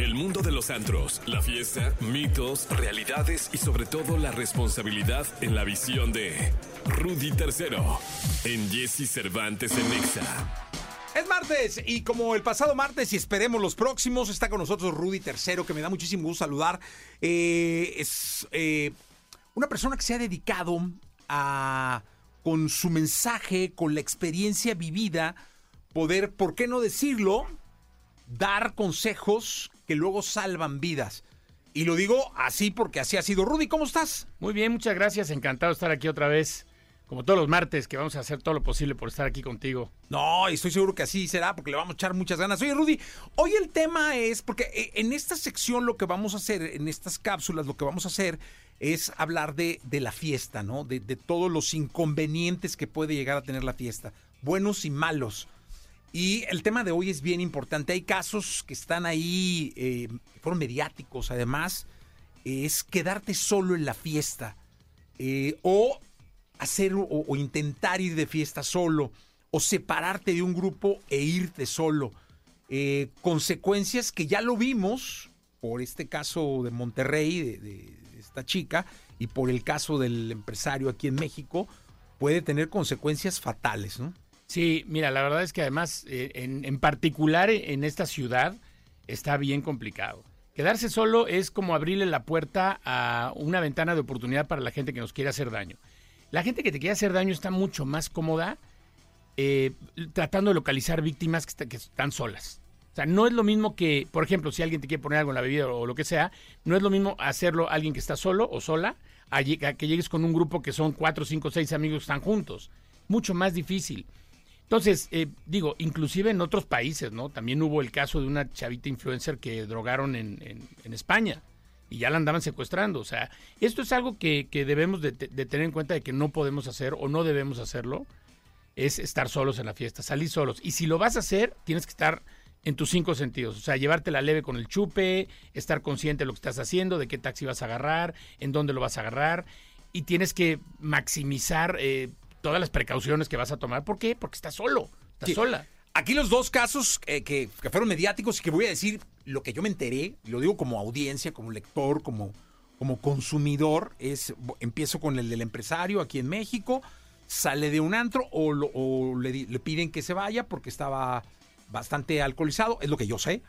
El mundo de los antros, la fiesta, mitos, realidades y sobre todo la responsabilidad en la visión de Rudy Tercero en Jesse Cervantes en Nexa. Es martes y como el pasado martes y esperemos los próximos, está con nosotros Rudy Tercero, que me da muchísimo gusto saludar. Eh, es eh, una persona que se ha dedicado a, con su mensaje, con la experiencia vivida, poder, ¿por qué no decirlo? Dar consejos que luego salvan vidas. Y lo digo así porque así ha sido. Rudy, ¿cómo estás? Muy bien, muchas gracias. Encantado de estar aquí otra vez. Como todos los martes, que vamos a hacer todo lo posible por estar aquí contigo. No, y estoy seguro que así será, porque le vamos a echar muchas ganas. Oye, Rudy, hoy el tema es, porque eh, en esta sección lo que vamos a hacer, en estas cápsulas, lo que vamos a hacer es hablar de, de la fiesta, ¿no? De, de todos los inconvenientes que puede llegar a tener la fiesta, buenos y malos. Y el tema de hoy es bien importante. Hay casos que están ahí, eh, que fueron mediáticos, además, es quedarte solo en la fiesta. eh, o hacer o, intentar ir de fiesta solo. O separarte de un grupo e irte solo. Eh, consecuencias que ya lo vimos por este caso de Monterrey, de esta chica, y por el caso del empresario aquí en México, puede tener consecuencias fatales, ¿no? Sí, mira, la verdad es que además, eh, en, en particular en esta ciudad, está bien complicado. Quedarse solo es como abrirle la puerta a una ventana de oportunidad para la gente que nos quiere hacer daño. La gente que te quiere hacer daño está mucho más cómoda eh, tratando de localizar víctimas que, está- que están solas. O sea, no es lo mismo que, por ejemplo, si alguien te quiere poner algo en la bebida o lo que sea, no es lo mismo hacerlo alguien que está solo o sola a que llegues con un grupo que son cuatro, cinco, seis amigos que están juntos. Mucho más difícil. Entonces, eh, digo, inclusive en otros países, ¿no? También hubo el caso de una chavita influencer que drogaron en, en- en España y ya la andaban secuestrando. O sea, esto es algo que, que debemos de, te- de tener en cuenta de que no podemos hacer o no debemos hacerlo, es estar solos en la fiesta, salir solos. Y si lo vas a hacer, tienes que estar en tus cinco sentidos. O sea, llevarte la leve con el chupe, estar consciente de lo que estás haciendo, de qué taxi vas a agarrar, en dónde lo vas a agarrar. Y tienes que maximizar eh, todas las precauciones que vas a tomar. ¿Por qué? Porque estás solo, estás Sí. sola. Aquí los dos casos eh, que, que fueron mediáticos y que voy a decir lo que yo me enteré, y lo digo como audiencia, como lector, como, como consumidor, es empiezo con el del empresario aquí en México, sale de un antro o, lo- o le, le piden que se vaya porque estaba bastante alcoholizado, es lo que yo sé.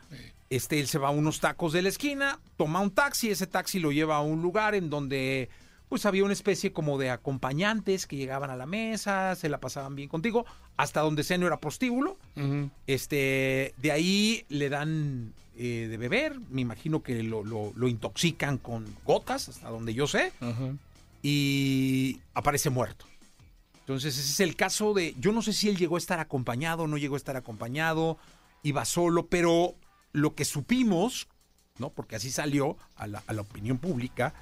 Este, él se va a unos tacos de la esquina, toma un taxi, ese taxi lo lleva a un lugar en donde pues había una especie como de acompañantes que llegaban a la mesa, se la pasaban bien contigo, hasta donde sea no era prostíbulo. Este, de ahí le dan eh, de beber, me imagino que lo, lo- lo intoxican con gotas, hasta donde yo sé, y aparece muerto. Entonces ese es el caso de, yo no sé si él llegó a estar acompañado, no llegó a estar acompañado, iba solo, pero lo que supimos, ¿no? Porque así salió a la, a la opinión pública,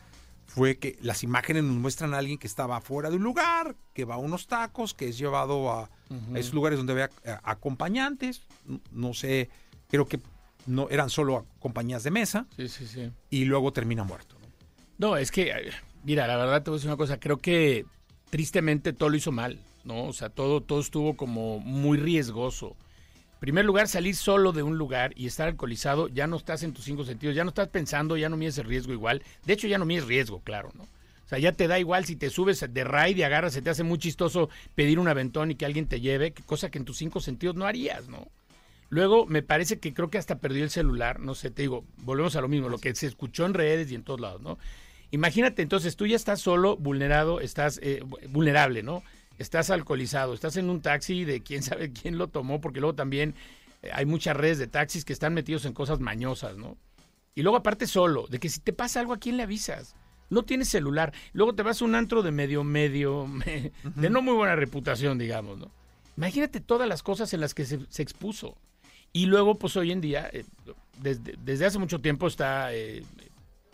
fue que las imágenes nos muestran a alguien que estaba fuera de un lugar, que va a unos tacos, que es llevado a, a esos lugares donde ve a- a- acompañantes, no sé, creo que no eran solo compañías de mesa, Sí, sí, sí. y luego termina muerto. ¿no? No, es que, eh, mira, la verdad te voy a decir una cosa, creo que tristemente todo lo hizo mal, ¿no? O sea, todo, todo estuvo como muy riesgoso. Primer lugar, salir solo de un lugar y estar alcoholizado, ya no estás en tus cinco sentidos, ya no estás pensando, ya no mides el riesgo igual. De hecho, ya no mides riesgo, claro, ¿no? O sea, ya te da igual si te subes de raid y agarras, se te hace muy chistoso pedir un aventón y que alguien te lleve, cosa que en tus cinco sentidos no harías, ¿no? Luego me parece que creo que hasta perdió el celular, no sé, te digo, volvemos a lo mismo, lo que se escuchó en redes y en todos lados, ¿no? Imagínate, entonces tú ya estás solo, vulnerado, estás eh, vulnerable, ¿no? Estás alcoholizado, estás en un taxi de quién sabe quién lo tomó, porque luego también eh, hay muchas redes de taxis que están metidos en cosas mañosas, ¿no? Y luego aparte solo, de que si te pasa algo, ¿a quién le avisas? No tienes celular. Luego te vas a un antro de medio, medio, me- de no muy buena reputación, digamos, ¿no? Imagínate todas las cosas en las que se, se expuso. Y luego, pues hoy en día, eh, desde, desde hace mucho tiempo está eh,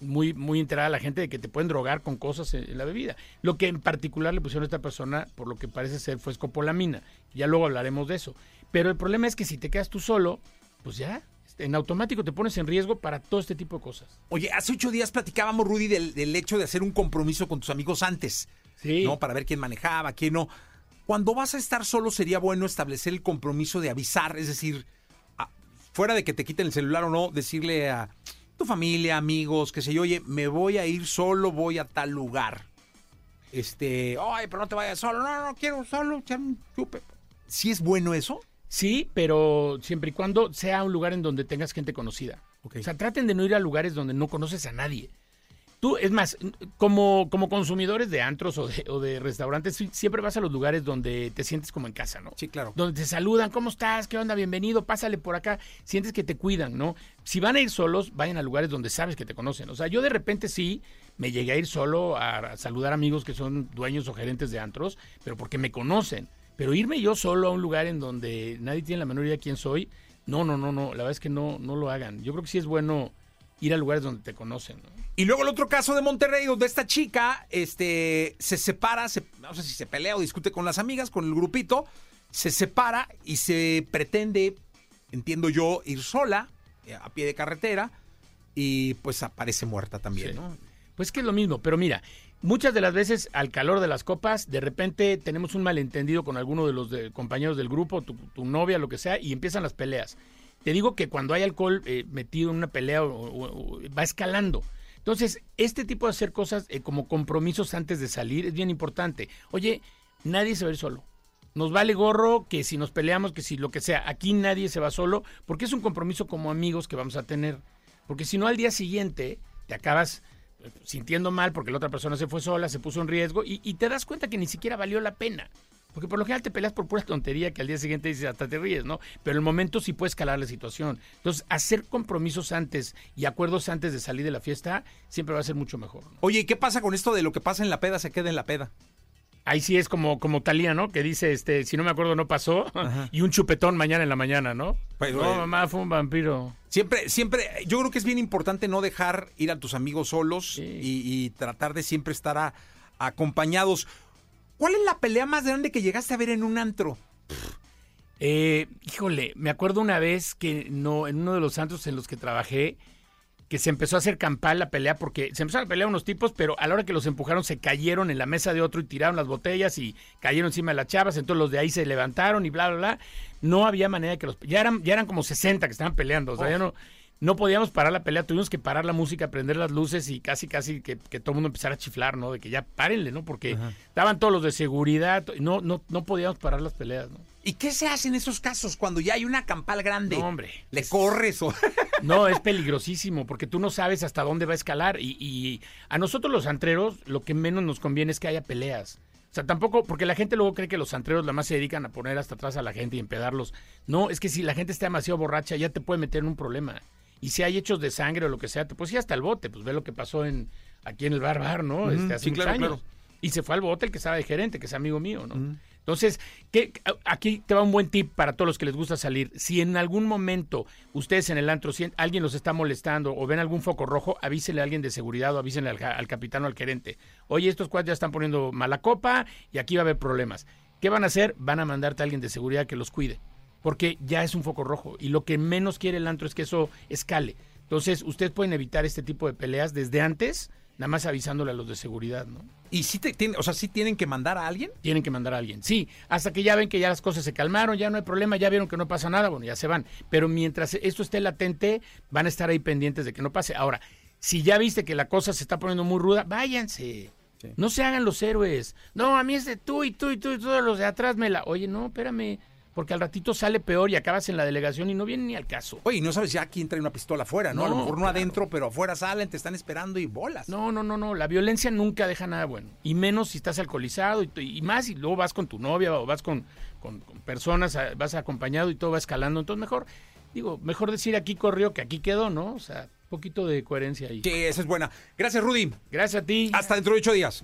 muy, muy enterada la gente de que te pueden drogar con cosas en, en la bebida. Lo que en particular le pusieron a esta persona, por lo que parece ser, fue escopolamina. Ya luego hablaremos de eso. Pero el problema es que si te quedas tú solo, pues ya, en automático te pones en riesgo para todo este tipo de cosas. Oye, hace ocho días platicábamos, Rudy, del, del hecho de hacer un compromiso con tus amigos antes, Sí. ¿no? Para ver quién manejaba, quién no. Cuando vas a estar solo sería bueno establecer el compromiso de avisar, es decir, a- fuera de que te quiten el celular o no, decirle a tu familia, amigos, que sé yo, oye, me voy a ir solo, voy a tal lugar. Este, ay, pero no te vayas solo, no, no, quiero solo chupe. ¿Sí es bueno eso? Sí, pero siempre y cuando sea un lugar en donde tengas gente conocida. O sea, traten de no ir a lugares donde no conoces a nadie. Tú, es más, como, como consumidores de antros o de, o de restaurantes, siempre vas a los lugares donde te sientes como en casa, ¿no? Sí, claro. Donde te saludan, ¿cómo estás? ¿Qué onda? Bienvenido, pásale por acá. Sientes que te cuidan, ¿no? Si van a ir solos, vayan a lugares donde sabes que te conocen. O sea, yo de repente sí me llegué a ir solo a, saludar amigos que son dueños o gerentes de antros, pero porque me conocen. Pero irme yo solo a un lugar en donde nadie tiene la menor idea quién soy, no, no, no, no. La verdad es que no, no lo hagan. Yo creo que sí es bueno ir a lugares donde te conocen, ¿no? Y luego el otro caso de Monterrey, donde esta chica este, se separa, se- no sé si se pelea o discute con las amigas, con el grupito, se separa y se pretende, entiendo yo, ir sola, eh, a pie de carretera, y pues aparece muerta también, Sí. ¿no? Pues que es lo mismo, pero mira, muchas de las veces al calor de las copas, de repente tenemos un malentendido con alguno de los de- compañeros del grupo, tu, tu novia, lo que sea, y empiezan las peleas. Te digo que cuando hay alcohol eh, metido en una pelea o- va escalando. Entonces, este tipo de hacer cosas eh, como compromisos antes de salir es bien importante. Oye, nadie se va a ir solo. Nos vale gorro que si nos peleamos, que si lo que sea. Aquí nadie se va solo porque es un compromiso como amigos que vamos a tener. Porque si no, al día siguiente te acabas eh, sintiendo mal porque la otra persona se fue sola, se puso en riesgo y te das cuenta que ni siquiera valió la pena. Porque por lo general te peleas por pura tontería que al día siguiente dices hasta te ríes, ¿no? Pero en el momento sí puede escalar la situación. Entonces, hacer compromisos antes y acuerdos antes de salir de la fiesta siempre va a ser mucho mejor. ¿no? Oye, ¿y qué pasa con esto de lo que pasa en la peda se queda en la peda? Ahí sí es como, como Talía, ¿no? Que dice, este, si no me acuerdo, no pasó. Y un chupetón mañana en la mañana, ¿no? Pues, no, eh, mamá, fue un vampiro. Siempre, siempre, yo creo que es bien importante no dejar ir a tus amigos solos Sí. y, y tratar de siempre estar a- acompañados. ¿Cuál es la pelea más grande que llegaste a ver en un antro? Eh, híjole, me acuerdo una vez que no, en uno de los santos en los que trabajé, que se empezó a hacer campal la pelea porque se empezaron a pelear unos tipos, pero a la hora que los empujaron se cayeron en la mesa de otro y tiraron las botellas y cayeron encima de las chavas, entonces los de ahí se levantaron y bla, bla, bla. No había manera de que los... Ya eran, ya eran como 60 que estaban peleando, o sea, ya no... No podíamos parar la pelea, tuvimos que parar la música, prender las luces y casi, casi que, que todo el mundo empezara a chiflar, ¿no? De que ya párenle, ¿no? Porque estaban todos los de seguridad, no, no, no podíamos parar las peleas, ¿no? ¿Y qué se hace en esos casos cuando ya hay una campal grande? No, hombre. Le corres o... No, es peligrosísimo porque tú no sabes hasta dónde va a escalar y, y a nosotros los antreros lo que menos nos conviene es que haya peleas. O sea, tampoco, porque la gente luego cree que los antreros nada más se dedican a poner hasta atrás a la gente y empedarlos. No, es que si la gente está demasiado borracha ya te puede meter en un problema. Y si hay hechos de sangre o lo que sea, te puedes ir hasta el bote. Pues ve lo que pasó en aquí en el Bar Bar, ¿no? Este, hace sí, claro, años. claro. Y se fue al bote el que estaba de gerente, que es amigo mío, ¿no? Entonces, ¿qué- aquí te va un buen tip para todos los que les gusta salir. Si en algún momento ustedes en el antro, si alguien los está molestando o ven algún foco rojo, avísenle a alguien de seguridad o avísenle al, al capitán o al gerente. Oye, estos cuatro ya están poniendo mala copa y aquí va a haber problemas. ¿Qué van a hacer? Van a mandarte a alguien de seguridad que los cuide. Porque ya es un foco rojo. Y lo que menos quiere el antro es que eso escale. Entonces, ustedes pueden evitar este tipo de peleas desde antes, nada más avisándole a los de seguridad, ¿no? ¿Y sí, te, tiene- o sea, sí tienen que mandar a alguien? Tienen que mandar a alguien. Sí, hasta que ya ven que ya las cosas se calmaron, ya no hay problema, ya vieron que no pasa nada, bueno, ya se van. Pero mientras esto esté latente, van a estar ahí pendientes de que no pase. Ahora, si ya viste que la cosa se está poniendo muy ruda, váyanse. Sí. No se hagan los héroes. No, a mí es de tú y tú y tú y todos los de atrás me la. Oye, no, espérame. Porque al ratito sale peor y acabas en la delegación y no viene ni al caso. Oye, y no sabes ya quién trae una pistola afuera, ¿no? a lo mejor no claro. adentro, pero afuera salen, te están esperando y bolas. No, no, no, no. La violencia nunca deja nada bueno. Y menos si estás alcoholizado y, y más y luego vas con tu novia o vas con, con- con personas, vas acompañado y todo va escalando. Entonces mejor, digo, mejor decir aquí corrió que aquí quedó, ¿no? O sea, un poquito de coherencia ahí. Que esa es buena. Gracias, Rudy. Gracias a ti. Hasta dentro de ocho días.